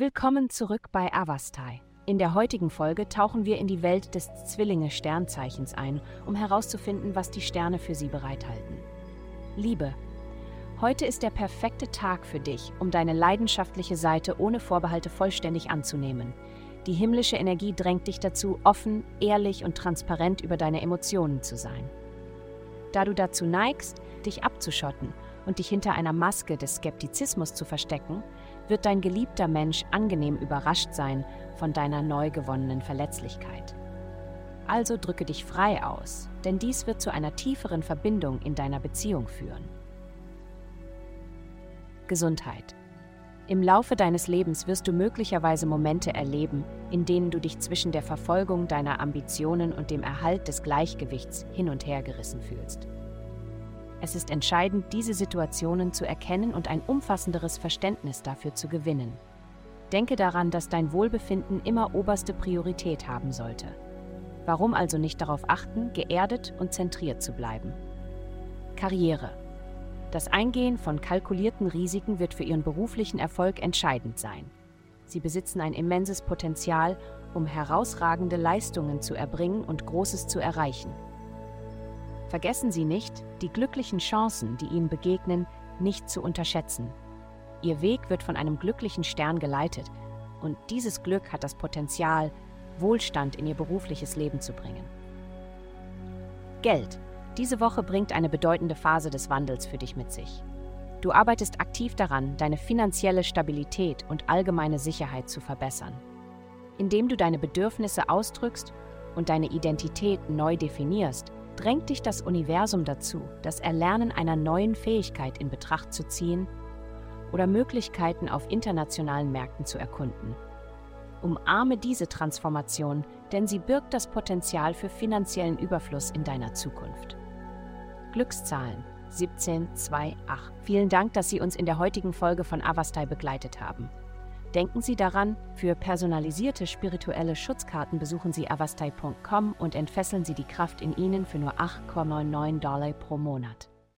Willkommen zurück bei Avastai. In der heutigen Folge tauchen wir in die Welt des Zwillinge-Sternzeichens ein, um herauszufinden, was die Sterne für sie bereithalten. Liebe. Heute ist der perfekte Tag für dich, um deine leidenschaftliche Seite ohne Vorbehalte vollständig anzunehmen. Die himmlische Energie drängt dich dazu, offen, ehrlich und transparent über deine Emotionen zu sein. Da du dazu neigst, dich abzuschotten und dich hinter einer Maske des Skeptizismus zu verstecken, wird dein geliebter Mensch angenehm überrascht sein von deiner neu gewonnenen Verletzlichkeit. Also drücke dich frei aus, denn dies wird zu einer tieferen Verbindung in deiner Beziehung führen. Gesundheit. Im Laufe deines Lebens wirst du möglicherweise Momente erleben, in denen du dich zwischen der Verfolgung deiner Ambitionen und dem Erhalt des Gleichgewichts hin und her gerissen fühlst. Es ist entscheidend, diese Situationen zu erkennen und ein umfassenderes Verständnis dafür zu gewinnen. Denke daran, dass dein Wohlbefinden immer oberste Priorität haben sollte. Warum also nicht darauf achten, geerdet und zentriert zu bleiben? Karriere. Das Eingehen von kalkulierten Risiken wird für Ihren beruflichen Erfolg entscheidend sein. Sie besitzen ein immenses Potenzial, um herausragende Leistungen zu erbringen und Großes zu erreichen. Vergessen Sie nicht, die glücklichen Chancen, die Ihnen begegnen, nicht zu unterschätzen. Ihr Weg wird von einem glücklichen Stern geleitet und dieses Glück hat das Potenzial, Wohlstand in Ihr berufliches Leben zu bringen. Geld. Diese Woche bringt eine bedeutende Phase des Wandels für dich mit sich. Du arbeitest aktiv daran, deine finanzielle Stabilität und allgemeine Sicherheit zu verbessern. Indem du deine Bedürfnisse ausdrückst und deine Identität neu definierst, drängt dich das Universum dazu, das Erlernen einer neuen Fähigkeit in Betracht zu ziehen oder Möglichkeiten auf internationalen Märkten zu erkunden. Umarme diese Transformation, denn sie birgt das Potenzial für finanziellen Überfluss in deiner Zukunft. Glückszahlen 1728. Vielen Dank, dass Sie uns in der heutigen Folge von Avastai begleitet haben. Denken Sie daran, für personalisierte spirituelle Schutzkarten besuchen Sie avastai.com und entfesseln Sie die Kraft in Ihnen für nur 8,99 Dollar pro Monat.